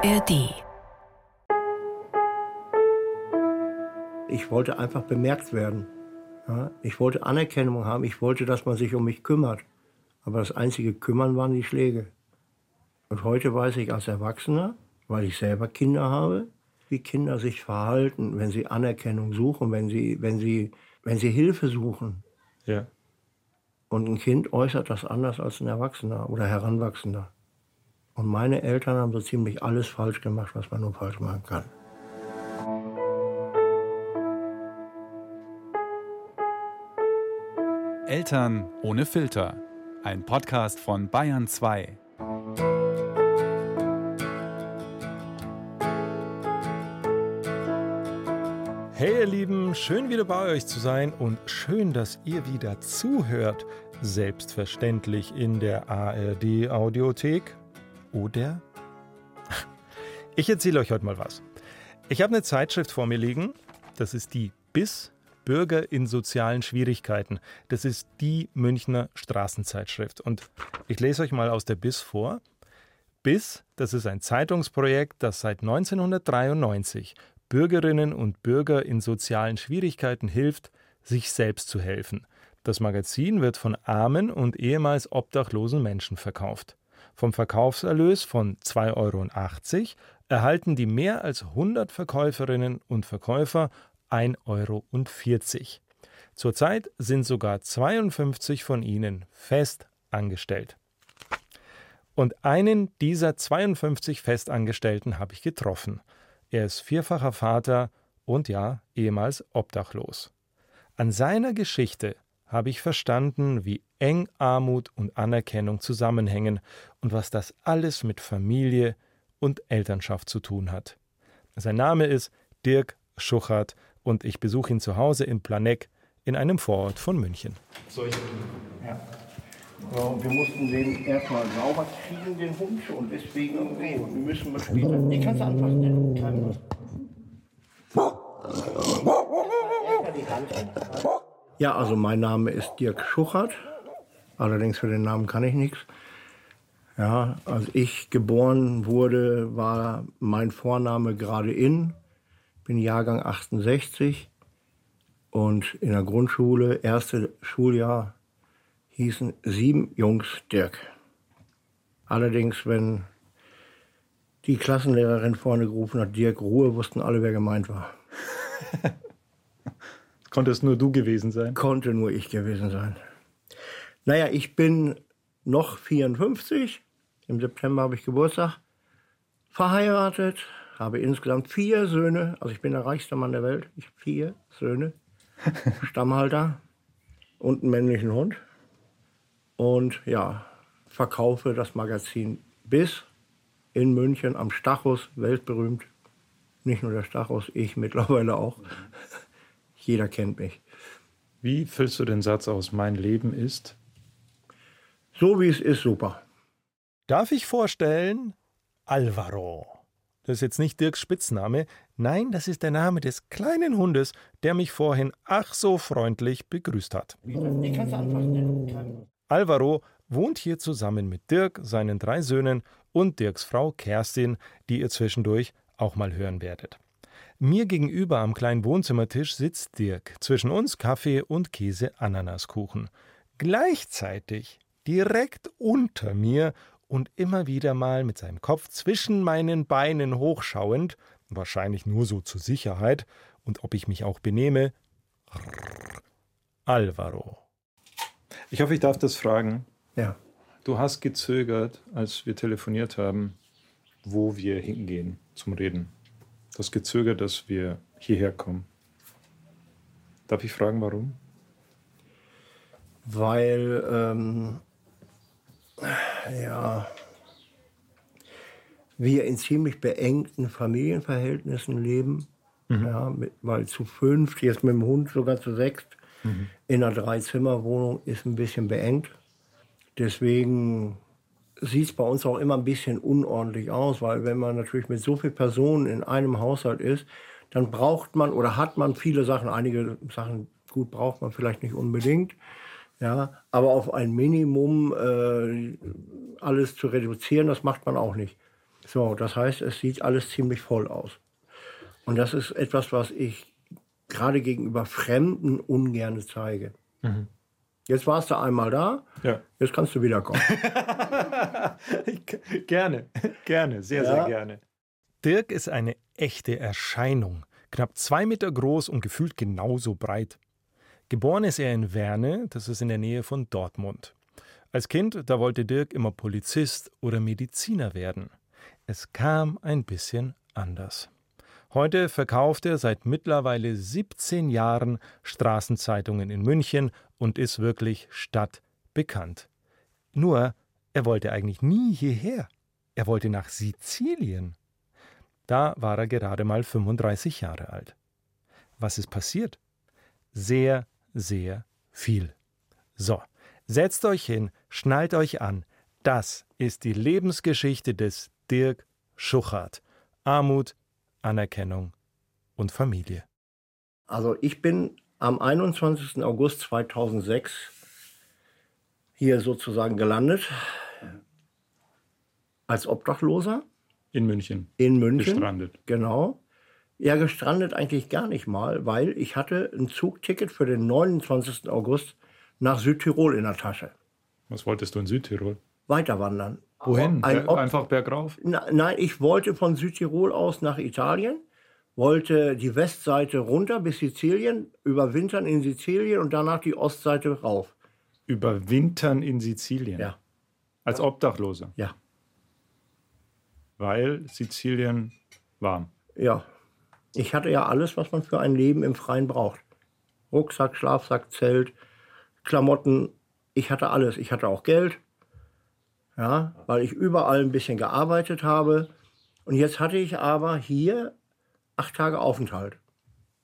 ARD. Ich wollte einfach bemerkt werden. Ich wollte Anerkennung haben. Ich wollte, dass man sich um mich kümmert. Aber das einzige Kümmern waren die Schläge. Und heute weiß ich als Erwachsener, weil ich selber Kinder habe, wie Kinder sich verhalten, wenn sie Anerkennung suchen, wenn sie, wenn sie, wenn sie Hilfe suchen. Ja. Und ein Kind äußert das anders als ein Erwachsener oder Heranwachsender. Und meine Eltern haben so ziemlich alles falsch gemacht, was man nur falsch machen kann. Eltern ohne Filter. Ein Podcast von Bayern 2. Hey ihr Lieben, schön wieder bei euch zu sein und schön, dass ihr wieder zuhört. Selbstverständlich in der ARD Audiothek oder? Ich erzähle euch heute mal was. Ich habe eine Zeitschrift vor mir liegen, das ist die BIS Bürger in sozialen Schwierigkeiten. Das ist die Münchner Straßenzeitschrift. Und ich lese euch mal aus der BIS vor. BIS, das ist ein Zeitungsprojekt, das seit 1993 Bürgerinnen und Bürger in sozialen Schwierigkeiten hilft, sich selbst zu helfen. Das Magazin wird von armen und ehemals obdachlosen Menschen verkauft. Vom Verkaufserlös von 2,80 Euro erhalten die mehr als 100 Verkäuferinnen und Verkäufer 1,40 Euro. Zurzeit sind sogar 52 von ihnen fest angestellt. Und einen dieser 52 Festangestellten habe ich getroffen. Er ist vierfacher Vater und ja, ehemals obdachlos. An seiner Geschichte habe ich verstanden, wie eng Armut und Anerkennung zusammenhängen und was das alles mit Familie und Elternschaft zu tun hat. Sein Name ist Dirk Schuchert und ich besuche ihn zu Hause in Planegg in einem Vorort von München. Ja. Und wir mussten den erstmal sauber kriegen, den Hund, und deswegen nee, müssen wir später. Den kannst du anfassen, den kleinen Ja, also mein Name ist Dirk Schuchert. Allerdings für den Namen kann ich nichts. Ja, als ich geboren wurde, war mein Vorname gerade in. Bin Jahrgang 68 und in der Grundschule, erste Schuljahr, hießen sieben Jungs Dirk. Allerdings, wenn die Klassenlehrerin vorne gerufen hat, Dirk Ruhe, wussten alle, wer gemeint war. Konnte es nur du gewesen sein? Konnte nur ich gewesen sein. Naja, ich bin noch 54. Im September habe ich Geburtstag. Verheiratet, habe insgesamt vier Söhne. Also ich bin der reichste Mann der Welt. Ich habe vier Söhne. Stammhalter und einen männlichen Hund. Und ja, verkaufe das Magazin bis in München am Stachus, weltberühmt. Nicht nur der Stachus, ich mittlerweile auch. Jeder kennt mich. Wie füllst du den Satz aus, mein Leben ist? So wie es ist, super. Darf ich vorstellen? Alvaro. Das ist jetzt nicht Dirks Spitzname. Nein, das ist der Name des kleinen Hundes, der mich vorhin ach so freundlich begrüßt hat. Den kannst du anfassen. Alvaro wohnt hier zusammen mit Dirk, seinen drei Söhnen und Dirks Frau Kerstin, die ihr zwischendurch auch mal hören werdet. Mir gegenüber am kleinen Wohnzimmertisch sitzt Dirk, zwischen uns Kaffee und Käse-Ananaskuchen. Gleichzeitig, direkt unter mir und immer wieder mal mit seinem Kopf zwischen meinen Beinen hochschauend, wahrscheinlich nur so zur Sicherheit und ob ich mich auch benehme, Alvaro. Ich hoffe, ich darf das fragen. Ja. Du hast gezögert, als wir telefoniert haben, wo wir hingehen zum Reden. Du hast gezögert, dass wir hierher kommen. Darf ich fragen, warum? Weil, ähm, ja, wir in ziemlich beengten Familienverhältnissen leben. Ja, mit, weil zu fünf, jetzt mit dem Hund sogar zu sechs, in einer Dreizimmerwohnung ist ein bisschen beengt. Deswegen sieht es bei uns auch immer ein bisschen unordentlich aus, weil wenn man natürlich mit so vielen Personen in einem Haushalt ist, dann braucht man oder hat man viele Sachen. Einige Sachen gut braucht man vielleicht nicht unbedingt. Ja, aber auf ein Minimum äh, alles zu reduzieren, das macht man auch nicht. So, das heißt, es sieht alles ziemlich voll aus. Und das ist etwas, was ich gerade gegenüber Fremden ungern zeige. Jetzt warst du einmal da, Ja. jetzt kannst du wiederkommen. gerne, gerne, sehr, Ja. sehr gerne. Dirk ist eine echte Erscheinung. Knapp zwei Meter groß und gefühlt genauso breit. Geboren ist er in Werne, das ist in der Nähe von Dortmund. Als Kind, da wollte Dirk immer Polizist oder Mediziner werden. Es kam ein bisschen anders. Heute verkauft er seit mittlerweile 17 Jahren Straßenzeitungen in München und ist wirklich stadtbekannt. Nur, er wollte eigentlich nie hierher. Er wollte nach Sizilien. Da war er gerade mal 35 Jahre alt. Was ist passiert? Sehr, sehr viel. So, setzt euch hin, schnallt euch an. Das ist die Lebensgeschichte des Dirk Schuchart. Armut, Anerkennung und Familie. Also ich bin am 21. August 2006 hier sozusagen gelandet als Obdachloser In München. in München. Gestrandet. Genau. Ja, gestrandet eigentlich gar nicht mal, weil ich hatte ein Zugticket für den 29. August nach Südtirol in der Tasche. Was wolltest du in Südtirol? Weiterwandern. Wohin? Ein Einfach bergauf? Na, nein, ich wollte von Südtirol aus nach Italien, wollte die Westseite runter bis Sizilien, überwintern in Sizilien und danach die Ostseite rauf. Überwintern in Sizilien. Ja, Als Obdachloser. ja, Weil Sizilien warm. ja. Ich hatte ja alles, was man für ein Leben im Freien braucht. Rucksack, Schlafsack, Zelt, Klamotten. Ich hatte alles. Ich hatte auch Geld. Ja, weil ich überall ein bisschen gearbeitet habe. Und jetzt hatte ich aber hier acht Tage Aufenthalt.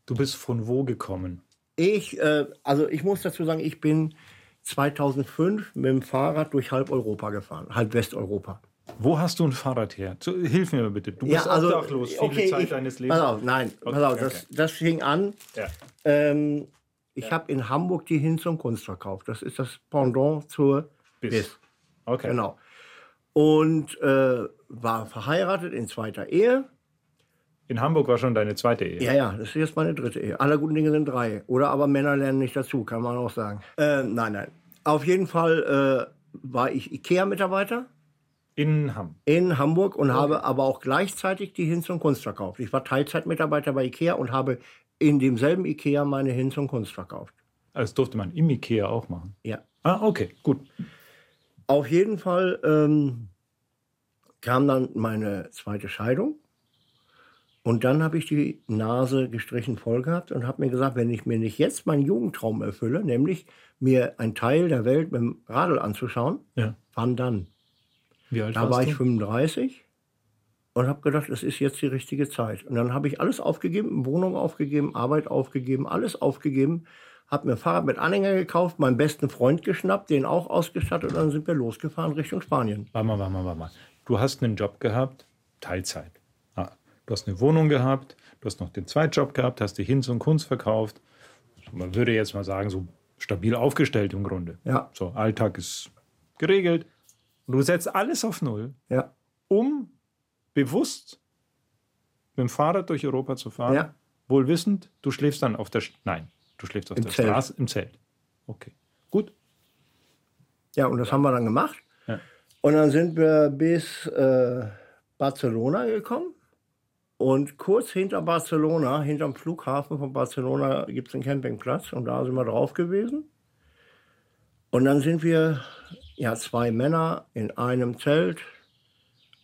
Du bist von wo gekommen? Ich, äh, also ich muss dazu sagen, ich bin 2005 mit dem Fahrrad durch halb Europa gefahren, halb Westeuropa. Wo hast du ein Fahrrad her? Zu, hilf mir mal bitte. Du bist obdachlos viele also, okay, Zeit ich, deines Lebens. Pass auf, nein, pass auf, das, das fing an. Ja. Ähm, ich habe in Hamburg die Hinz und Kunst verkauft. Das ist das Pendant zur Bis. BIS. Okay. Genau. Und äh, war verheiratet in zweiter Ehe. In Hamburg war schon deine zweite Ehe. Ja, ja, das ist jetzt meine dritte Ehe. Alle guten Dinge sind drei. Oder aber Männer lernen nicht dazu, kann man auch sagen. Äh, nein, nein. Auf jeden Fall äh, war ich IKEA-Mitarbeiter In Hamm. in Hamburg und habe aber auch gleichzeitig die Hinz und Kunst verkauft. Ich war Teilzeitmitarbeiter bei IKEA und habe in demselben IKEA meine Hinz und Kunst verkauft. Das durfte man im Ikea auch machen. Ja. Ah, okay, gut. Auf jeden Fall ähm, kam dann meine zweite Scheidung. Und dann habe ich die Nase gestrichen voll gehabt und habe mir gesagt, wenn ich mir nicht jetzt meinen Jugendtraum erfülle, nämlich mir einen Teil der Welt mit dem Radl anzuschauen, Ja. wann dann? Wie alt Da war du? ich 35 und habe gedacht, es ist jetzt die richtige Zeit. Und dann habe ich alles aufgegeben, Wohnung aufgegeben, Arbeit aufgegeben, alles aufgegeben, habe mir ein Fahrrad mit Anhänger gekauft, meinen besten Freund geschnappt, den auch ausgestattet und dann sind wir losgefahren Richtung Spanien. Warte mal, warte mal, warte mal. Du hast einen Job gehabt, Teilzeit. Ah, du hast eine Wohnung gehabt, du hast noch den Zweitjob gehabt, hast die Hinz und Kunst verkauft. Man würde jetzt mal sagen, so stabil aufgestellt im Grunde. Ja, So, Alltag ist geregelt. Du setzt alles auf Null, ja, um bewusst mit dem Fahrrad durch Europa zu fahren. Ja. Wohl wissend, du schläfst dann auf der... Sch Nein, du schläfst auf Im der Zelt. Straße im Zelt. Okay, gut. ja, und das haben wir dann gemacht. Ja. Und dann sind wir bis äh, Barcelona gekommen. Und kurz hinter Barcelona, hinterm Flughafen von Barcelona, gibt es einen Campingplatz. Und da sind wir drauf gewesen. Und dann sind wir, ja, zwei Männer in einem Zelt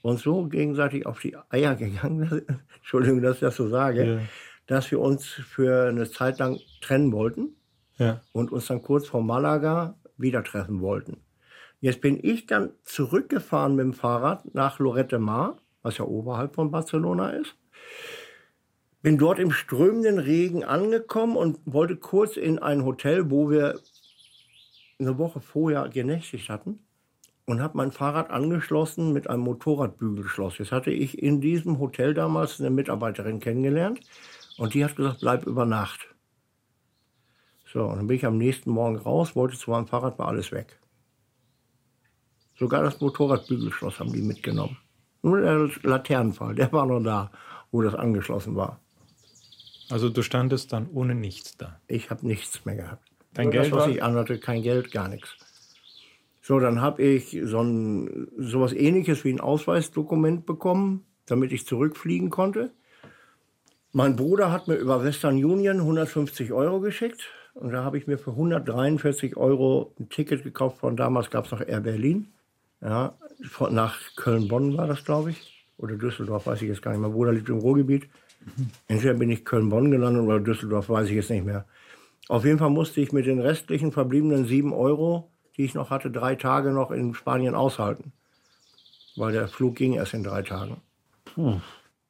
uns so gegenseitig auf die Eier gegangen, Entschuldigung, dass ich das so sage, Ja. Dass wir uns für eine Zeit lang trennen wollten Ja. und uns dann kurz vor Malaga wieder treffen wollten. Jetzt bin ich dann zurückgefahren mit dem Fahrrad nach Lorette Mar, was ja oberhalb von Barcelona ist. Bin dort im strömenden Regen angekommen und wollte kurz in ein Hotel, wo wir eine Woche vorher genächtigt hatten und habe mein Fahrrad angeschlossen mit einem Motorradbügelschloss. Jetzt hatte ich in diesem Hotel damals eine Mitarbeiterin kennengelernt und die hat gesagt, bleib über Nacht. So, und dann bin ich am nächsten Morgen raus, wollte zu meinem Fahrrad, war alles weg. Sogar das Motorradbügelschloss haben die mitgenommen. Nur der Laternenfall, der war noch da, wo das angeschlossen war. Also du standest dann ohne nichts da. Ich habe nichts mehr gehabt. Dein Nur Geld das, was war? ich anhatte, kein Geld, gar nichts. So, dann habe ich so ein sowas ähnliches wie ein Ausweisdokument bekommen, damit ich zurückfliegen konnte. Mein Bruder hat mir über Western Union 150 Euro geschickt und da habe ich mir für 143 Euro ein Ticket gekauft von damals gab es noch Air Berlin. Ja, von, nach Köln-Bonn war das, glaube ich. Oder Düsseldorf, weiß ich jetzt gar nicht. Mein Bruder lebt im Ruhrgebiet. Entweder bin ich Köln-Bonn gelandet oder Düsseldorf, weiß ich jetzt nicht mehr. Auf jeden Fall musste ich mit den restlichen verbliebenen 7 Euro, die ich noch hatte, drei Tage noch in Spanien aushalten. Weil der Flug ging erst in drei Tagen.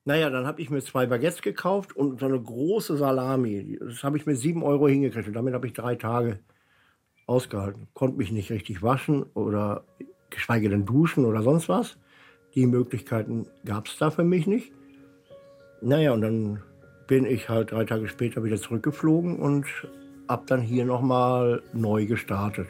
Naja, dann habe ich mir zwei Baguettes gekauft und so eine große Salami. Das habe ich mit 7 Euro hingekriegt. Und damit habe ich drei Tage ausgehalten. Konnte mich nicht richtig waschen oder geschweige denn duschen oder sonst was. Die Möglichkeiten gab es da für mich nicht. Naja, und dann bin ich halt drei Tage später wieder zurückgeflogen und hab dann hier nochmal neu gestartet.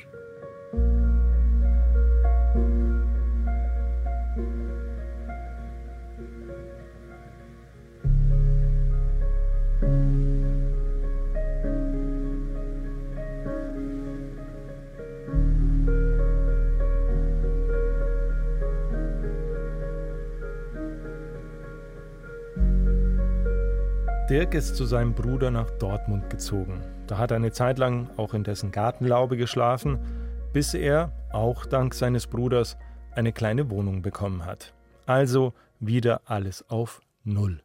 Dirk ist zu seinem Bruder nach Dortmund gezogen. Da hat er eine Zeit lang auch in dessen Gartenlaube geschlafen, bis er, auch dank seines Bruders, eine kleine Wohnung bekommen hat. Also wieder alles auf Null.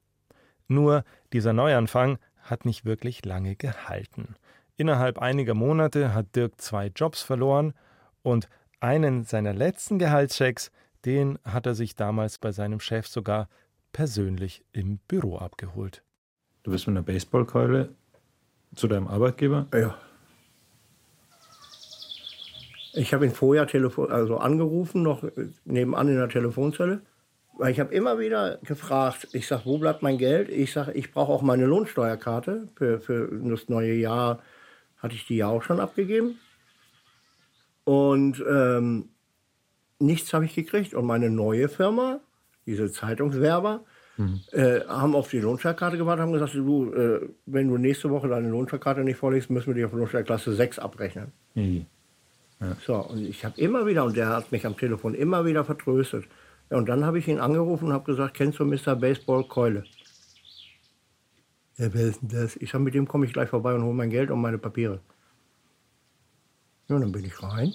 Nur dieser Neuanfang hat nicht wirklich lange gehalten. Innerhalb einiger Monate hat Dirk zwei Jobs verloren und einen seiner letzten Gehaltschecks, den hat er sich damals bei seinem Chef sogar persönlich im Büro abgeholt. Du bist mit einer Baseballkeule zu deinem Arbeitgeber? Ja. Ich habe ihn vorher telefon also angerufen, noch nebenan in der Telefonzelle. Weil ich habe immer wieder gefragt, ich sage, wo bleibt mein Geld? Ich sage, ich brauche auch meine Lohnsteuerkarte. Für, für das neue Jahr hatte ich die ja auch schon abgegeben. Und ähm, nichts habe ich gekriegt. Und meine neue Firma, diese Zeitungswerber, äh, haben auf die Lohnsteuerkarte gewartet, haben gesagt, du, äh, wenn du nächste Woche deine Lohnsteuerkarte nicht vorlegst, müssen wir dich auf Lohnsteuerklasse 6 abrechnen. Nee. So, und ich habe immer wieder, und der hat mich am Telefon immer wieder vertröstet. Ja, und dann habe ich ihn angerufen und habe gesagt, kennst du Mr. Baseball Keule? Ja, wer ist denn das? Ich sage, mit dem komme ich gleich vorbei und hole mein Geld und meine Papiere. Ja, dann bin ich rein.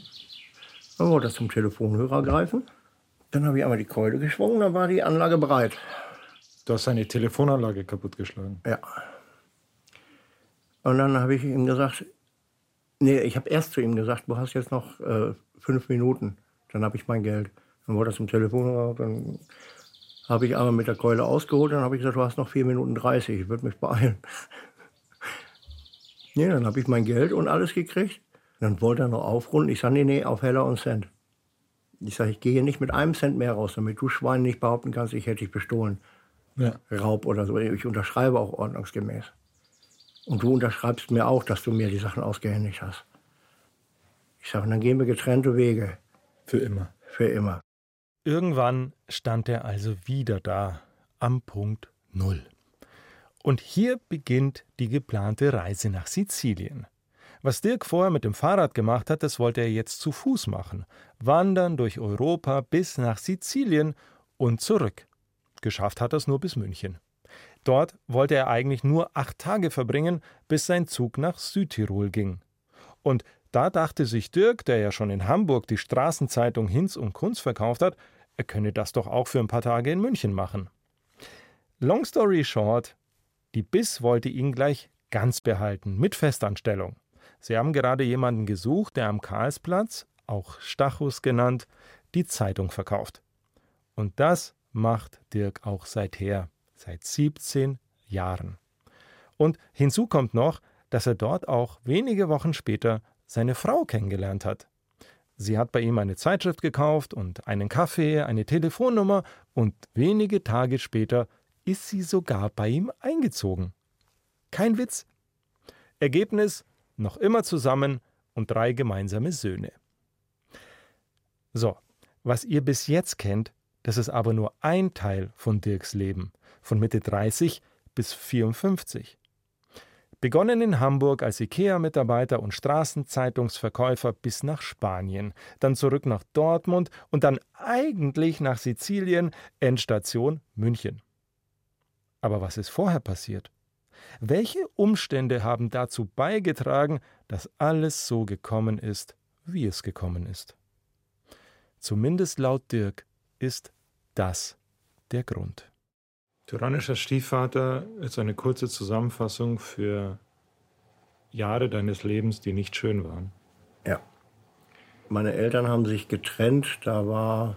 Dann wollte er zum Telefonhörer greifen. Dann habe ich einmal die Keule geschwungen, dann war die Anlage bereit. Du hast seine Telefonanlage kaputtgeschlagen. Ja. Und dann habe ich ihm gesagt, nee, ich habe erst zu ihm gesagt, du hast jetzt noch äh, fünf Minuten, dann habe ich mein Geld. Dann wurde er zum Telefon, dann habe ich einmal mit der Keule ausgeholt, dann habe ich gesagt, du hast noch vier Minuten 30, ich würde mich beeilen. nee, dann habe ich mein Geld und alles gekriegt. Dann wollte er noch aufrunden. Ich sage, nee, nee, auf Heller und Cent. Ich sage, ich gehe hier nicht mit einem Cent mehr raus, damit du Schwein nicht behaupten kannst, ich hätte dich bestohlen. Ja. Raub oder so. Ich unterschreibe auch ordnungsgemäß. Und du unterschreibst mir auch, dass du mir die Sachen ausgehändigt hast. Ich sage, dann gehen wir getrennte Wege. Für immer. Für immer. Irgendwann stand er also wieder da, am Punkt Null. Und hier beginnt die geplante Reise nach Sizilien. Was Dirk vorher mit dem Fahrrad gemacht hat, das wollte er jetzt zu Fuß machen. Wandern durch Europa bis nach Sizilien und zurück. Geschafft hat er es nur bis München. Dort wollte er eigentlich nur acht Tage verbringen, bis sein Zug nach Südtirol ging. Und da dachte sich Dirk, der ja schon in Hamburg die Straßenzeitung Hinz und Kunz verkauft hat, er könne das doch auch für ein paar Tage in München machen. Long story short, die Biss wollte ihn gleich ganz behalten, mit Festanstellung. Sie haben gerade jemanden gesucht, der am Karlsplatz, auch Stachus genannt, die Zeitung verkauft. Und das macht Dirk auch seither, seit 17 Jahren. Und hinzu kommt noch, dass er dort auch wenige Wochen später seine Frau kennengelernt hat. Sie hat bei ihm eine Zeitschrift gekauft und einen Kaffee, eine Telefonnummer und wenige Tage später ist sie sogar bei ihm eingezogen. Kein Witz. Ergebnis noch immer zusammen und drei gemeinsame Söhne. So, was ihr bis jetzt kennt, Das ist aber nur ein Teil von Dirks Leben, von Mitte 30 bis 54. Begonnen in Hamburg als IKEA-Mitarbeiter und Straßenzeitungsverkäufer bis nach Spanien, dann zurück nach Dortmund und dann eigentlich nach Sizilien, Endstation München. Aber was ist vorher passiert? Welche Umstände haben dazu beigetragen, dass alles so gekommen ist, wie es gekommen ist? Zumindest laut Dirk ist das der Grund. Tyrannischer Stiefvater ist eine kurze Zusammenfassung für Jahre deines Lebens, die nicht schön waren. Ja. Meine Eltern haben sich getrennt, da war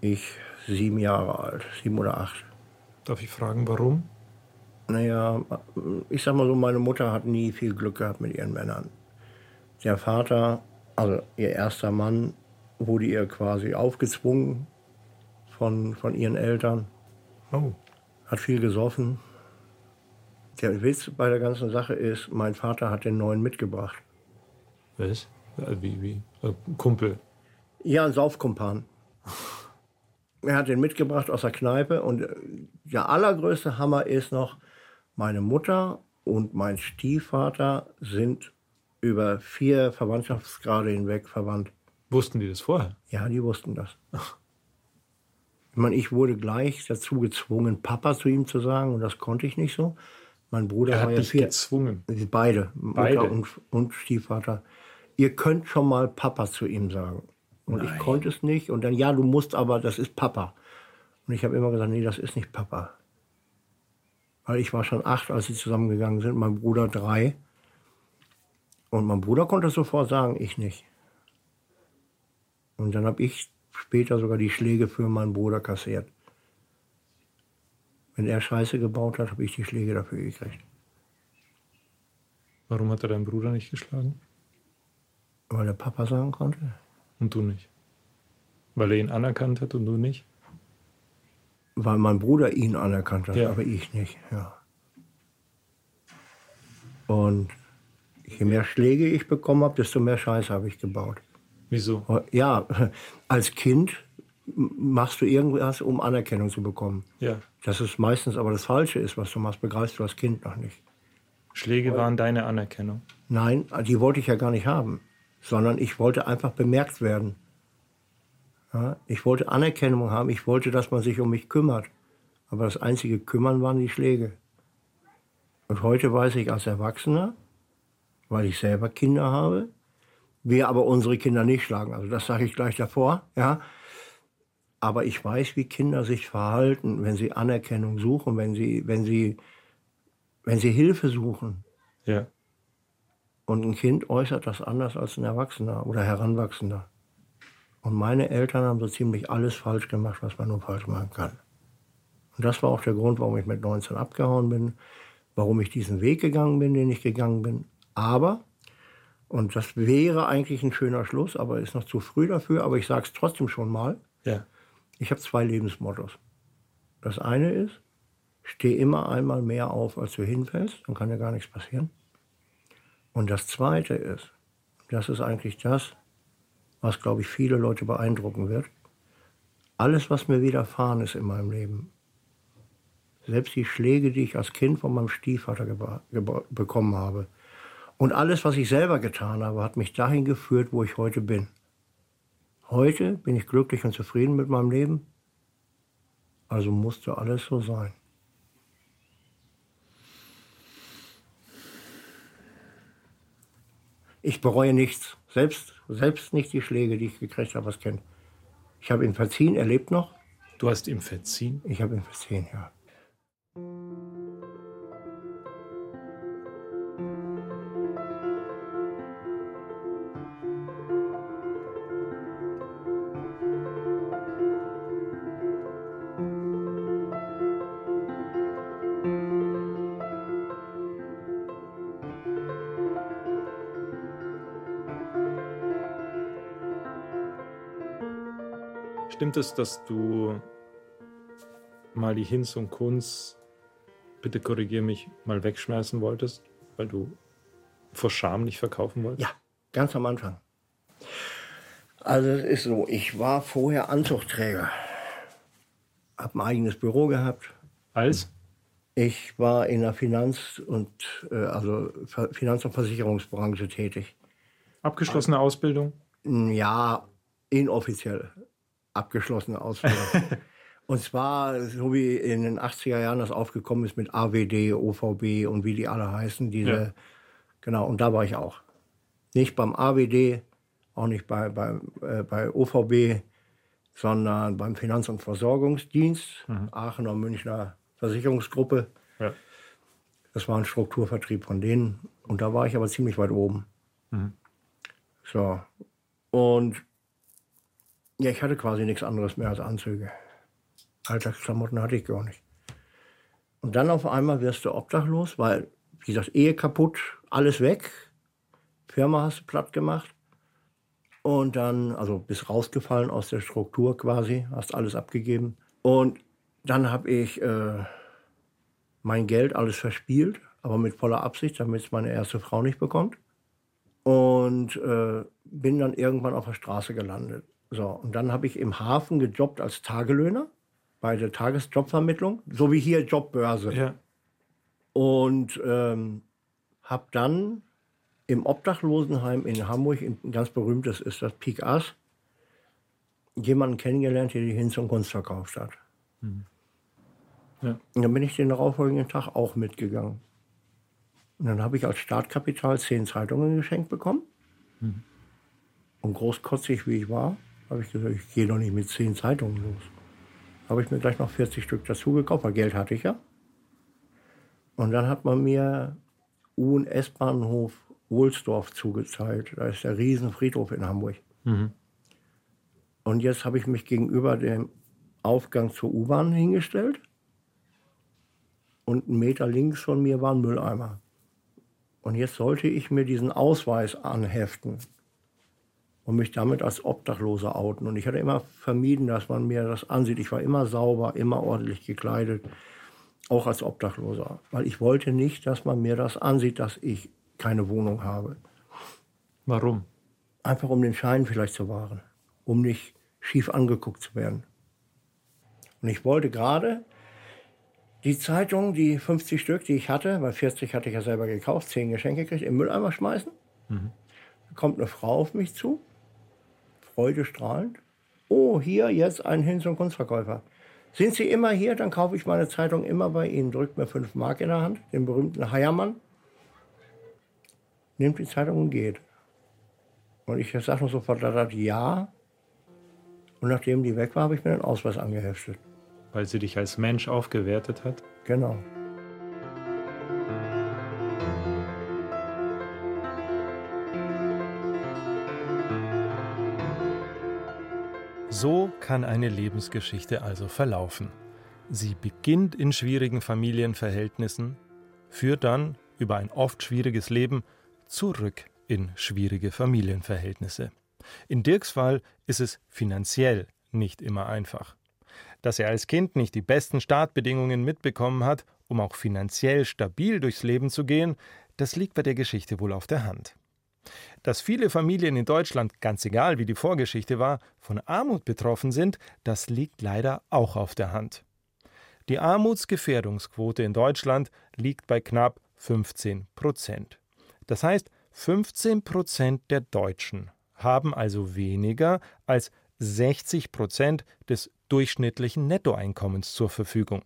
ich sieben Jahre alt, sieben oder acht. Darf ich fragen, warum? Naja, ich sag mal so, meine Mutter hat nie viel Glück gehabt mit ihren Männern. Der Vater, also ihr erster Mann, wurde ihr quasi aufgezwungen von, von ihren Eltern. Oh. Hat viel gesoffen. Der Witz bei der ganzen Sache ist, mein Vater hat den neuen mitgebracht. Was? Wie, wie? Äh, Kumpel. Ja, ein Saufkumpan. Er hat den mitgebracht aus der Kneipe und äh, der allergrößte Hammer ist noch, meine Mutter und mein Stiefvater sind über vier Verwandtschaftsgrade hinweg verwandt. Wussten die das vorher? Ja, die wussten das. Ich meine, ich wurde gleich dazu gezwungen, Papa zu ihm zu sagen und das konnte ich nicht so. Mein Bruder Er war hat ja dich vier. gezwungen. Beide, Beide? Mutter und, und Stiefvater. Ihr könnt schon mal Papa zu ihm sagen. Und ich konnte es nicht. Und dann, ja, du musst aber, das ist Papa. Und ich habe immer gesagt, nee, das ist nicht Papa. Weil ich war schon acht, als sie zusammengegangen sind, mein Bruder drei. Und mein Bruder konnte es sofort sagen, ich nicht. Und dann habe ich später sogar die Schläge für meinen Bruder kassiert. Wenn er Scheiße gebaut hat, habe ich die Schläge dafür gekriegt. Warum hat er deinen Bruder nicht geschlagen? Weil der Papa sagen konnte. Und du nicht? Weil er ihn anerkannt hat und du nicht? Weil mein Bruder ihn anerkannt hat, Ja. aber ich nicht. Ja. Und je mehr Schläge ich bekommen habe, desto mehr Scheiße habe ich gebaut. Wieso? Ja, als Kind machst du irgendwas, um Anerkennung zu bekommen. Ja. Das ist meistens aber das Falsche ist, was du machst, begreifst du als Kind noch nicht. Schläge waren deine Anerkennung. Nein, die wollte ich ja gar nicht haben, sondern ich wollte einfach bemerkt werden. Ich wollte Anerkennung haben, ich wollte, dass man sich um mich kümmert. Aber das einzige Kümmern waren die Schläge. Und heute weiß ich als Erwachsener, weil ich selber Kinder habe, wir aber unsere Kinder nicht schlagen. Also das sage ich gleich davor. Ja. Aber ich weiß, wie Kinder sich verhalten, wenn sie Anerkennung suchen, wenn sie, wenn sie, wenn sie Hilfe suchen. Ja. Und ein Kind äußert das anders als ein Erwachsener oder Heranwachsender. Und meine Eltern haben so ziemlich alles falsch gemacht, was man nur falsch machen kann. Und das war auch der Grund, warum ich mit 19 abgehauen bin, warum ich diesen Weg gegangen bin, den ich gegangen bin. Aber, und das wäre eigentlich ein schöner Schluss, aber ist noch zu früh dafür, aber ich sage es trotzdem schon mal, Ja. ich habe zwei Lebensmottos. Das eine ist, steh immer einmal mehr auf, als du hinfällst, dann kann dir gar nichts passieren. Und das zweite ist, das ist eigentlich das, was, glaube ich, viele Leute beeindrucken wird. Alles, was mir widerfahren ist in meinem Leben, selbst die Schläge, die ich als Kind von meinem Stiefvater bekommen habe, und alles, was ich selber getan habe, hat mich dahin geführt, wo ich heute bin. Heute bin ich glücklich und zufrieden mit meinem Leben. Also musste alles so sein. Ich bereue nichts. Selbst, selbst nicht die Schläge, die ich gekriegt habe als Kind. Ich habe ihn verziehen, er lebt noch. Du hast ihm verziehen? Ich habe ihn verziehen, ja. Stimmt es, dass du mal die Hinz und Kunz, bitte korrigier mich, mal wegschmeißen wolltest, weil du vor Scham nicht verkaufen wolltest? Ja, ganz am Anfang. Also es ist so, ich war vorher Anzugträger. habe ein eigenes Büro gehabt. Als? Ich war in der Finanz- und äh, also Finanz- und Versicherungsbranche tätig. Abgeschlossene Ausbildung? Ja, inoffiziell abgeschlossene Ausbildung. und zwar, so wie in den 80er Jahren das aufgekommen ist mit AWD, OVB und wie die alle heißen, diese, ja. genau, und da war ich auch. Nicht beim AWD, auch nicht bei, bei, äh, bei OVB, sondern beim Finanz- und Versorgungsdienst, mhm. Aachener Münchner Versicherungsgruppe. Ja. Das war ein Strukturvertrieb von denen. Und da war ich aber ziemlich weit oben. Mhm. So. Und ja, ich hatte quasi nichts anderes mehr als Anzüge. Alltagsklamotten hatte ich gar nicht. Und dann auf einmal wirst du obdachlos, weil, wie gesagt, Ehe kaputt, alles weg. Firma hast du platt gemacht. Und dann, also bist rausgefallen aus der Struktur quasi, hast alles abgegeben. Und dann habe ich äh, mein Geld alles verspielt, aber mit voller Absicht, damit es meine erste Frau nicht bekommt. Und äh, bin dann irgendwann auf der Straße gelandet. So, und dann habe ich im Hafen gejobbt als Tagelöhner bei der Tagesjobvermittlung, so wie hier Jobbörse. Ja. Und ähm, habe dann im Obdachlosenheim in Hamburg, ein ganz berühmtes ist das Pik Ass, jemanden kennengelernt, der die Hinz und Kunst verkauft hat. Mhm. Ja. Und dann bin ich den darauffolgenden Tag auch mitgegangen. Und dann habe ich als Startkapital zehn Zeitungen geschenkt bekommen. Mhm. Und großkotzig wie ich war, habe ich gesagt, ich gehe doch nicht mit zehn Zeitungen los. Habe ich mir gleich noch 40 Stück dazu gekauft, weil Geld hatte ich ja. Und dann hat man mir U- und S-Bahnhof Wohlsdorf zugezeigt. Da ist der Riesenfriedhof in Hamburg. Mhm. Und jetzt habe ich mich gegenüber dem Aufgang zur U-Bahn hingestellt und einen Meter links von mir war ein Mülleimer. Und jetzt sollte ich mir diesen Ausweis anheften und mich damit als Obdachloser outen. Und ich hatte immer vermieden, dass man mir das ansieht. Ich war immer sauber, immer ordentlich gekleidet, auch als Obdachloser. Weil ich wollte nicht, dass man mir das ansieht, dass ich keine Wohnung habe. Warum? Einfach um den Schein vielleicht zu wahren, um nicht schief angeguckt zu werden. Und ich wollte gerade die Zeitung, die 50 Stück, die ich hatte, weil 40 hatte ich ja selber gekauft, 10 Geschenke gekriegt, im Mülleimer schmeißen. Mhm. Da kommt eine Frau auf mich zu, freudestrahlend. Oh, hier jetzt ein Hinz- und Kunstverkäufer. Sind Sie immer hier, dann kaufe ich meine Zeitung immer bei Ihnen. Drückt mir 5 Mark in der Hand, den berühmten Heiermann. Nimmt die Zeitung und geht. Und ich sage nur sofort ja. Und nachdem die weg war, habe ich mir den Ausweis angeheftet. Weil sie dich als Mensch aufgewertet hat? Genau. So kann eine Lebensgeschichte also verlaufen. Sie beginnt in schwierigen Familienverhältnissen, führt dann über ein oft schwieriges Leben zurück in schwierige Familienverhältnisse. In Dirks Fall ist es finanziell nicht immer einfach. Dass er als Kind nicht die besten Startbedingungen mitbekommen hat, um auch finanziell stabil durchs Leben zu gehen, das liegt bei der Geschichte wohl auf der Hand. Dass viele Familien in Deutschland, ganz egal wie die Vorgeschichte war, von Armut betroffen sind, das liegt leider auch auf der Hand. Die Armutsgefährdungsquote in Deutschland liegt bei knapp 15 Prozent. Das heißt, 15 Prozent der Deutschen haben also weniger als 60 Prozent des durchschnittlichen Nettoeinkommens zur Verfügung.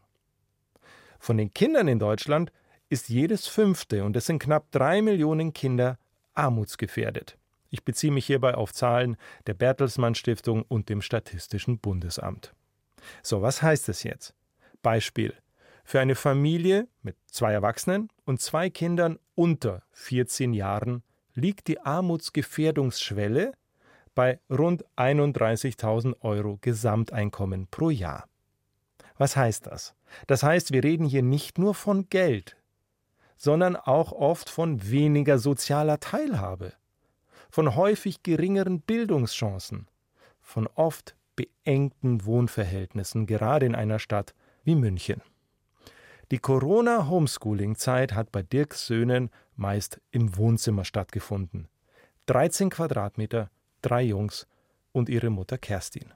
Von den Kindern in Deutschland ist jedes fünfte, und es sind knapp drei Millionen Kinder, armutsgefährdet. Ich beziehe mich hierbei auf Zahlen der Bertelsmann Stiftung und dem Statistischen Bundesamt. So, was heißt es jetzt? Beispiel. Für eine Familie mit zwei Erwachsenen und zwei Kindern unter 14 Jahren liegt die Armutsgefährdungsschwelle bei rund 31.000 Euro Gesamteinkommen pro Jahr. Was heißt das? Das heißt, wir reden hier nicht nur von Geld, sondern auch oft von weniger sozialer Teilhabe, von häufig geringeren Bildungschancen, von oft beengten Wohnverhältnissen, gerade in einer Stadt wie München. Die Corona-Homeschooling-Zeit hat bei Dirks Söhnen meist im Wohnzimmer stattgefunden. 13 Quadratmeter drei Jungs und ihre Mutter Kerstin.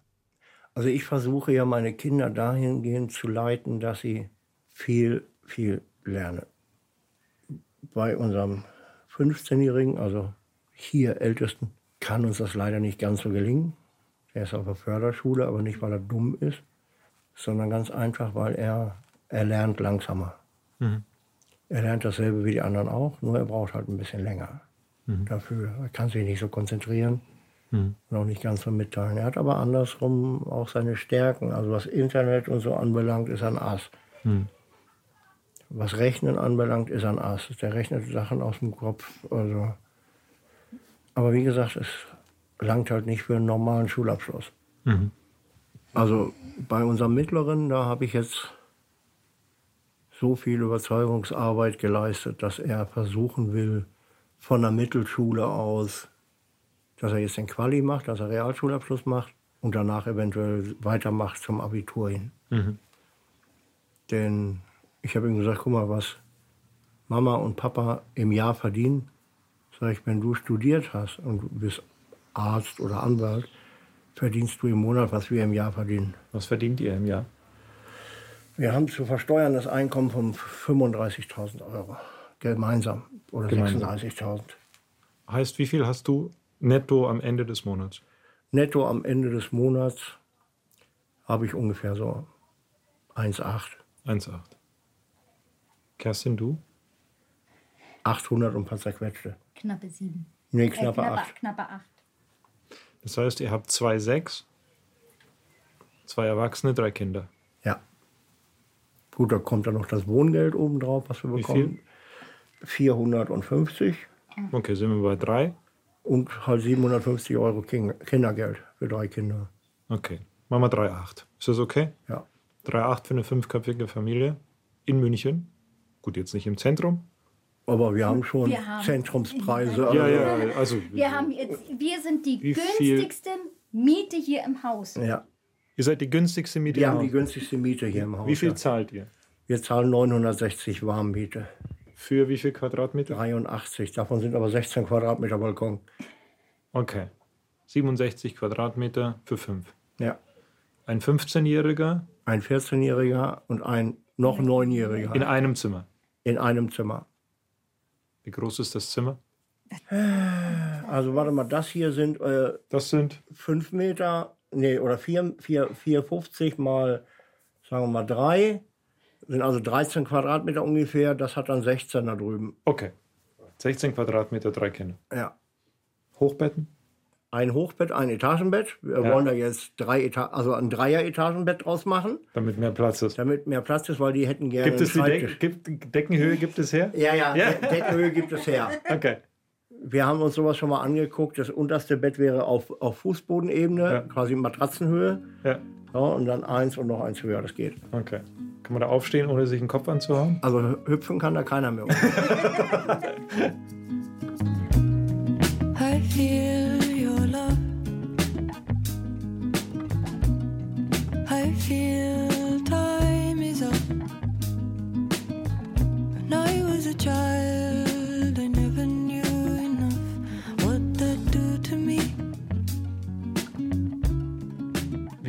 Also ich versuche ja meine Kinder dahingehend zu leiten, dass sie viel, viel lernen. Bei unserem 15-Jährigen, also hier Ältesten, kann uns das leider nicht ganz so gelingen. Er ist auf der Förderschule, aber nicht, weil er dumm ist, sondern ganz einfach, weil er, er lernt langsamer. Er lernt dasselbe wie die anderen auch, nur er braucht halt ein bisschen länger dafür. Er kann sich nicht so konzentrieren und auch nicht ganz so mitteilen. Er hat aber andersrum auch seine Stärken. Also was Internet und so anbelangt, ist er ein Ass. Was Rechnen anbelangt, ist er ein Ass. Der rechnet Sachen aus dem Kopf. Also. Aber wie gesagt, es langt halt nicht für einen normalen Schulabschluss. Also bei unserem Mittleren, da habe ich jetzt so viel Überzeugungsarbeit geleistet, dass er versuchen will, von der Mittelschule aus, dass er jetzt den Quali macht, dass er Realschulabschluss macht und danach eventuell weitermacht zum Abitur hin. Denn ich habe ihm gesagt, guck mal, was Mama und Papa im Jahr verdienen. Sag ich, wenn du studiert hast und du bist Arzt oder Anwalt, verdienst du im Monat, was wir im Jahr verdienen. Was verdient ihr im Jahr? Wir haben zu versteuern das Einkommen von 35.000 Euro. Gemeinsam. Oder Gemeinsam. 36.000. Heißt, wie viel hast du netto am Ende des Monats? Netto am Ende des Monats habe ich ungefähr so 1,8. 1,8. Kerstin, du? 800 und ein paar zerquetschte. Knappe sieben. Nee, Äh, knappe 8. knappe acht. Das heißt, ihr habt zwei sechs, zwei Erwachsene, drei Kinder. Ja. Gut, da kommt dann noch das Wohngeld obendrauf, was wir Wie bekommen. 450 Okay, sind wir bei drei? und halt 750 Euro Kin- Kindergeld für drei Kinder. Okay, machen wir 3,8. Ist das okay? Ja. 3,8 für eine fünfköpfige Familie in München. Gut, jetzt nicht im Zentrum. Aber wir haben schon Wir haben- Zentrumspreise. Ja, also- ja, also Wir, haben jetzt, wir sind die günstigste Miete hier im Haus. ja. ihr seid die günstigste Miete Wir im haben die Haus. günstigste Miete hier im Haus. Wie viel ja. zahlt ihr? Wir zahlen 960 Warmmiete. Für wie viel Quadratmeter? 83. Davon sind aber 16 Quadratmeter Balkon. Okay. 67 Quadratmeter für fünf. Ja. Ein 15-Jähriger Ein 14-Jähriger und ein noch 9-Jähriger in einem Zimmer. In einem Zimmer. Wie groß ist das Zimmer? Also warte mal, das hier sind äh, Das sind 5 Meter, nee, oder 4, 4, 450 mal, sagen wir mal, 3. Sind also 13 Quadratmeter ungefähr. Das hat dann 16 da drüben. Okay. 16 Quadratmeter, drei Kinder. Ja. Hochbetten? Ein Hochbett, ein Etagenbett. Wir Ja. wollen da jetzt drei Eta also ein Dreier-Etagenbett draus machen, Damit mehr Platz ist. damit mehr Platz ist, weil die hätten gerne Gibt es die Deck gibt, Deckenhöhe? Gibt es her? Ja, ja, Ja. De- Deckenhöhe gibt es her. Okay. Wir haben uns sowas schon mal angeguckt. Das unterste Bett wäre auf, auf Fußbodenebene, Ja. quasi Matratzenhöhe. Ja. Ja, und dann eins und noch eins höher, das geht. Okay. Kann man da aufstehen, ohne sich den Kopf anzuhauen? Also hüpfen kann da keiner mehr. Wie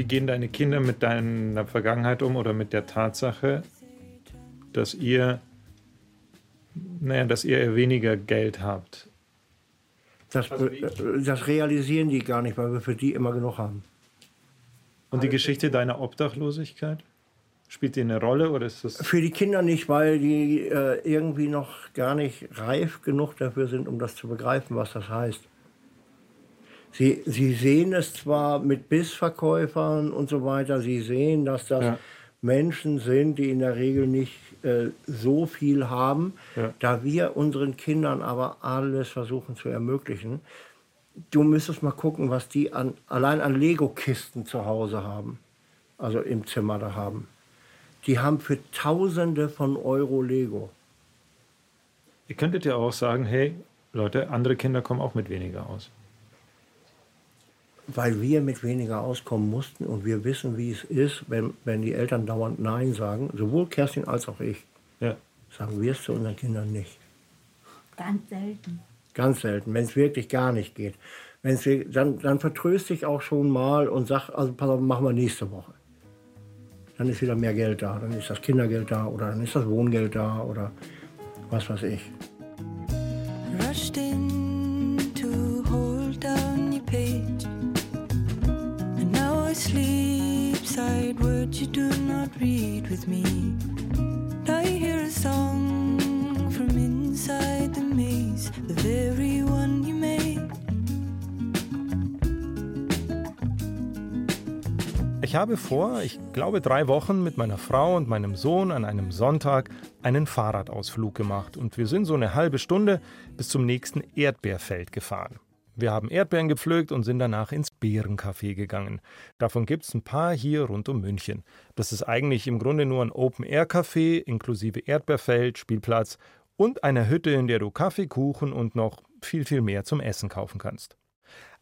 gehen deine Kinder mit deiner Vergangenheit um oder mit der Tatsache, dass ihr, naja, dass ihr eher weniger Geld habt? Das, äh, das realisieren die gar nicht, weil wir für die immer genug haben. Und die Geschichte deiner Obdachlosigkeit? Spielt die eine Rolle oder ist das. Für die Kinder nicht, weil die äh, irgendwie noch gar nicht reif genug dafür sind, um das zu begreifen, was das heißt. Sie, sie sehen es zwar mit Bissverkäufern und so weiter, sie sehen, dass das Ja. Menschen sind, die in der Regel nicht äh, so viel haben, Ja. da wir unseren Kindern aber alles versuchen zu ermöglichen. Du müsstest mal gucken, was die an, allein an Lego-Kisten zu Hause haben, also im Zimmer da haben. Die haben für Tausende von Euro Lego. Ihr könntet ja auch sagen, hey, Leute, andere Kinder kommen auch mit weniger aus. Weil wir mit weniger auskommen mussten und wir wissen, wie es ist, wenn, wenn die Eltern dauernd Nein sagen, sowohl Kerstin als auch ich, Ja. sagen wir es zu unseren Kindern nicht. Ganz selten. Ganz selten, wenn es wirklich gar nicht geht. Wenn's, dann, dann vertröste ich auch schon mal und sage, also pass auf, machen wir nächste Woche. Dann ist wieder mehr Geld da, dann ist das Kindergeld da oder dann ist das Wohngeld da oder was weiß ich. rushed in to hold down your page. And now I sleep side you do not read with me. I hear a song Ich habe vor, ich glaube drei Wochen mit meiner Frau und meinem Sohn an einem Sonntag einen Fahrradausflug gemacht und wir sind so eine halbe Stunde bis zum nächsten Erdbeerfeld gefahren. Wir haben Erdbeeren gepflückt und sind danach ins Beerencafé gegangen. Davon gibt es ein paar hier rund um München. Das ist eigentlich im Grunde nur ein Open-Air-Café inklusive Erdbeerfeld, Spielplatz und einer Hütte, in der du Kaffee, Kuchen und noch viel, viel mehr zum Essen kaufen kannst.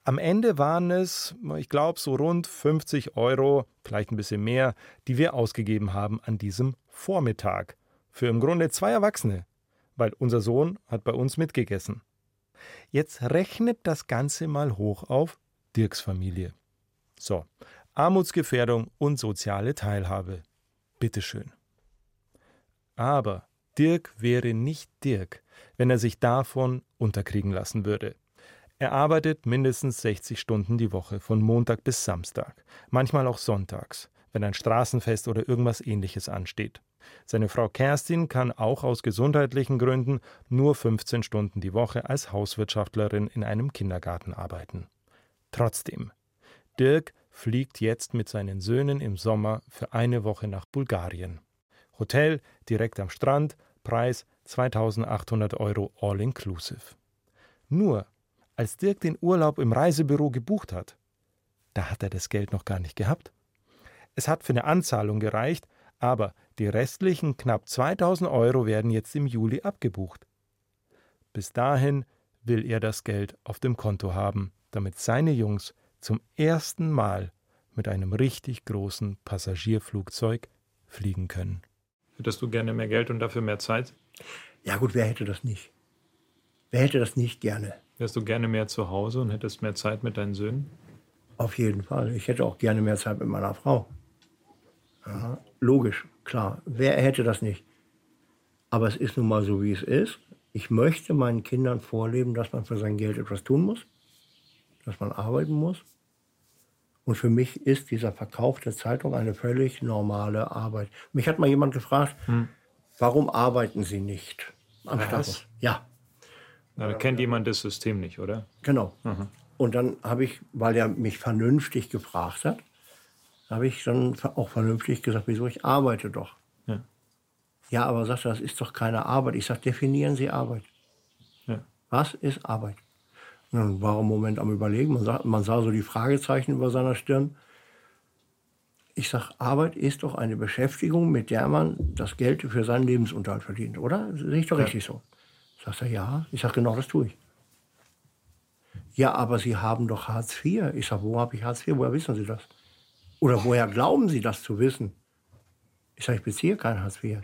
Am Ende waren es, ich glaube, so rund 50 Euro, vielleicht ein bisschen mehr, die wir ausgegeben haben an diesem Vormittag. Für im Grunde zwei Erwachsene, weil unser Sohn hat bei uns mitgegessen. Jetzt rechnet das Ganze mal hoch auf Dirks Familie. So, Armutsgefährdung und soziale Teilhabe. Bitteschön. Aber Dirk wäre nicht Dirk, wenn er sich davon unterkriegen lassen würde. Er arbeitet mindestens 60 Stunden die Woche, von Montag bis Samstag, manchmal auch sonntags, wenn ein Straßenfest oder irgendwas ähnliches ansteht. Seine Frau Kerstin kann auch aus gesundheitlichen Gründen nur 15 Stunden die Woche als Hauswirtschaftlerin in einem Kindergarten arbeiten. Trotzdem, Dirk fliegt jetzt mit seinen Söhnen im Sommer für eine Woche nach Bulgarien. Hotel direkt am Strand, Preis 2800 Euro all inclusive. Nur, als Dirk den Urlaub im Reisebüro gebucht hat, da hat er das Geld noch gar nicht gehabt. Es hat für eine Anzahlung gereicht, aber die restlichen knapp 2000 Euro werden jetzt im Juli abgebucht. Bis dahin will er das Geld auf dem Konto haben, damit seine Jungs zum ersten Mal mit einem richtig großen Passagierflugzeug fliegen können. Hättest du gerne mehr Geld und dafür mehr Zeit? Ja gut, wer hätte das nicht? Wer hätte das nicht gerne? Wärst du gerne mehr zu Hause und hättest mehr Zeit mit deinen Söhnen? Auf jeden Fall. Ich hätte auch gerne mehr Zeit mit meiner Frau. Ja, logisch, klar. Wer hätte das nicht? Aber es ist nun mal so, wie es ist. Ich möchte meinen Kindern vorleben, dass man für sein Geld etwas tun muss, dass man arbeiten muss. Und für mich ist dieser Verkauf der Zeitung eine völlig normale Arbeit. Mich hat mal jemand gefragt, warum arbeiten Sie nicht? Am Was? Stadthaus? Ja, da kennt jemand das System nicht, oder? Genau. Und dann habe ich, weil er mich vernünftig gefragt hat, habe ich dann auch vernünftig gesagt, wieso ich arbeite doch. Ja. Ja, aber sagt er, das ist doch keine Arbeit. Ich sage, definieren Sie Arbeit. Ja. Was ist Arbeit? Und dann war er im Moment am Überlegen. Man sah, man sah so die Fragezeichen über seiner Stirn. Ich sage, Arbeit ist doch eine Beschäftigung, mit der man das Geld für seinen Lebensunterhalt verdient, oder? Sehe ich doch richtig so. Sagt er, ja. Ich sage, genau das tue ich. Ja, aber Sie haben doch Hartz IV. Ich sage, wo habe ich Hartz IV? Woher wissen Sie das? Oder woher glauben Sie das zu wissen? Ich sage, ich beziehe kein Hartz IV.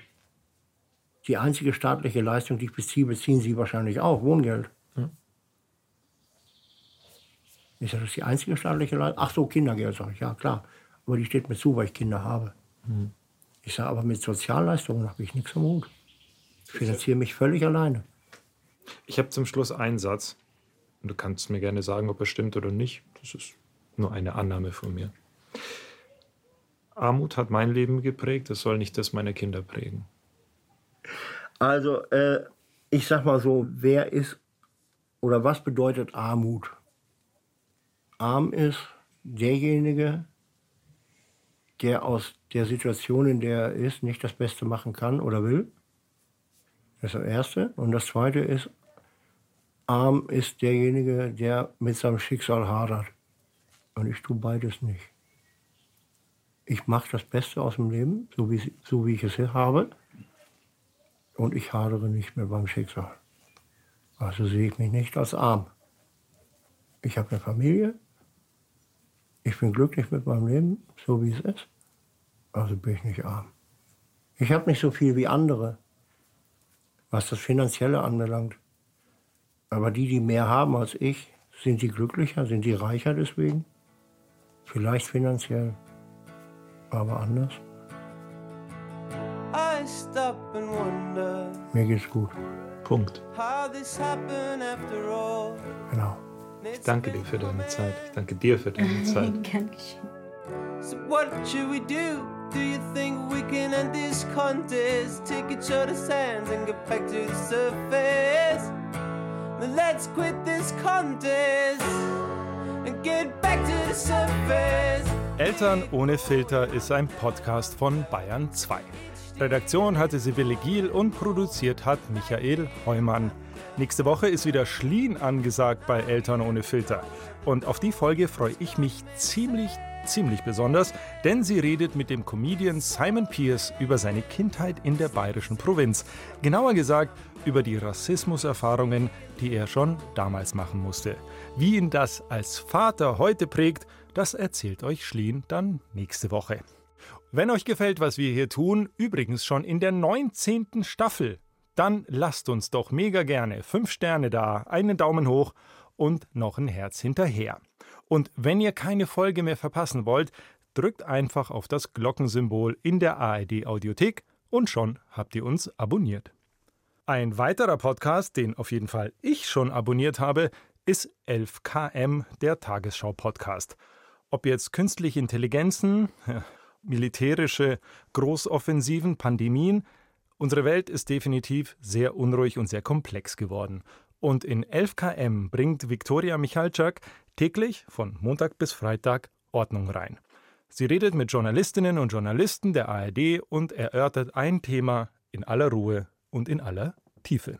Die einzige staatliche Leistung, die ich beziehe, beziehen Sie wahrscheinlich auch, Wohngeld. Ich sage, das ist die einzige staatliche Leistung. Ach so, Kindergeld, sage ich, ja klar. Aber die steht mir zu, weil ich Kinder habe. Ich sage, aber mit Sozialleistungen habe ich nichts am Hut. Ich finanziere mich völlig alleine. Ich habe zum Schluss einen Satz. Und du kannst mir gerne sagen, ob er stimmt oder nicht. Das ist nur eine Annahme von mir. Armut hat mein Leben geprägt, es soll nicht das meiner Kinder prägen. Also, äh, ich sag mal so, wer ist oder was bedeutet Armut? Arm ist derjenige, der aus der Situation, in der er ist, nicht das Beste machen kann oder will. Das ist das Erste. Und das Zweite ist, arm ist derjenige, der mit seinem Schicksal hadert. Und ich tue beides nicht. Ich mache das Beste aus dem Leben, so wie, so wie ich es habe. Und ich hadere nicht mehr beim Schicksal. Also sehe ich mich nicht als arm. Ich habe eine Familie. Ich bin glücklich mit meinem Leben, so wie es ist. Also bin ich nicht arm. Ich habe nicht so viel wie andere, was das Finanzielle anbelangt. Aber die, die mehr haben als ich, Sind die glücklicher? Sind die reicher deswegen? Vielleicht finanziell, aber anders. I stop and wonder Mir geht's gut. Punkt. how this happened after all. Genau. Ich danke dir für deine Zeit. Ich danke dir für deine Zeit. Geschehen. So what should we do? Do you think we can end this contest? Take each other's hands and get back to the surface. Then let's quit this contest and get back to the surface. Eltern ohne Filter ist ein Podcast von Bayern 2. Redaktion hatte Sibylle Giel und produziert hat Michael Heumann. Nächste Woche ist wieder Schlien angesagt bei Eltern ohne Filter. Und auf die Folge freue ich mich ziemlich, ziemlich besonders, denn sie redet mit dem Comedian Simon Pierce über seine Kindheit in der bayerischen Provinz. Genauer gesagt über die Rassismuserfahrungen, die er schon damals machen musste. Wie ihn das als Vater heute prägt, das erzählt euch Schlien dann nächste Woche. Wenn euch gefällt, was wir hier tun, übrigens schon in der 19. Staffel, dann lasst uns doch mega gerne 5 Sterne da, einen Daumen hoch und noch ein Herz hinterher. Und wenn ihr keine Folge mehr verpassen wollt, drückt einfach auf das Glockensymbol in der ARD Audiothek und schon habt ihr uns abonniert. Ein weiterer Podcast, den auf jeden Fall ich schon abonniert habe, ist 11KM, der Tagesschau-Podcast. Ob jetzt künstliche Intelligenzen, militärische Großoffensiven, Pandemien, unsere Welt ist definitiv sehr unruhig und sehr komplex geworden. Und in 11KM bringt Viktoria Michalczak täglich von Montag bis Freitag Ordnung rein. Sie redet mit Journalistinnen und Journalisten der ARD und erörtert ein Thema in aller Ruhe und in aller Tiefe.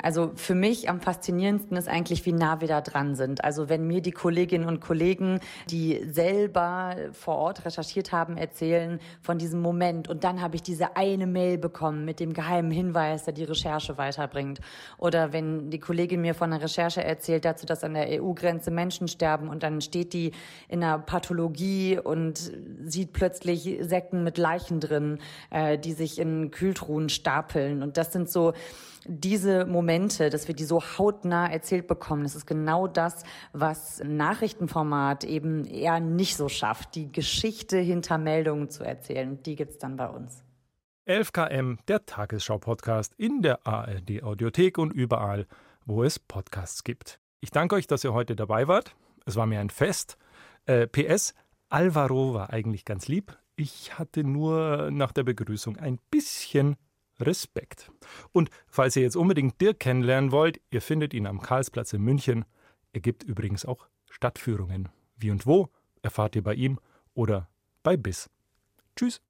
Also für mich am faszinierendsten ist eigentlich, wie nah wir da dran sind. Also wenn mir die Kolleginnen und Kollegen, die selber vor Ort recherchiert haben, erzählen von diesem Moment und dann habe ich diese eine Mail bekommen mit dem geheimen Hinweis, der die Recherche weiterbringt. Oder wenn die Kollegin mir von einer Recherche erzählt dazu, dass an der EU-Grenze Menschen sterben und dann steht die in einer Pathologie und sieht plötzlich Säcken mit Leichen drin, äh, die sich in Kühltruhen stapeln. Und das sind so diese Momente, dass wir die so hautnah erzählt bekommen, das ist genau das, was Nachrichtenformat eben eher nicht so schafft, die Geschichte hinter Meldungen zu erzählen. Die gibt's dann bei uns. 11KM, der Tagesschau-Podcast in der ARD Audiothek und überall, wo es Podcasts gibt. Ich danke euch, dass ihr heute dabei wart. Es war mir ein Fest. Äh, PS, Alvaro war eigentlich ganz lieb. Ich hatte nur nach der Begrüßung ein bisschen Respekt. Und falls ihr jetzt unbedingt Dirk kennenlernen wollt, ihr findet ihn am Karlsplatz in München. Er gibt übrigens auch Stadtführungen. Wie und wo erfahrt ihr bei ihm oder bei BIS. Tschüss.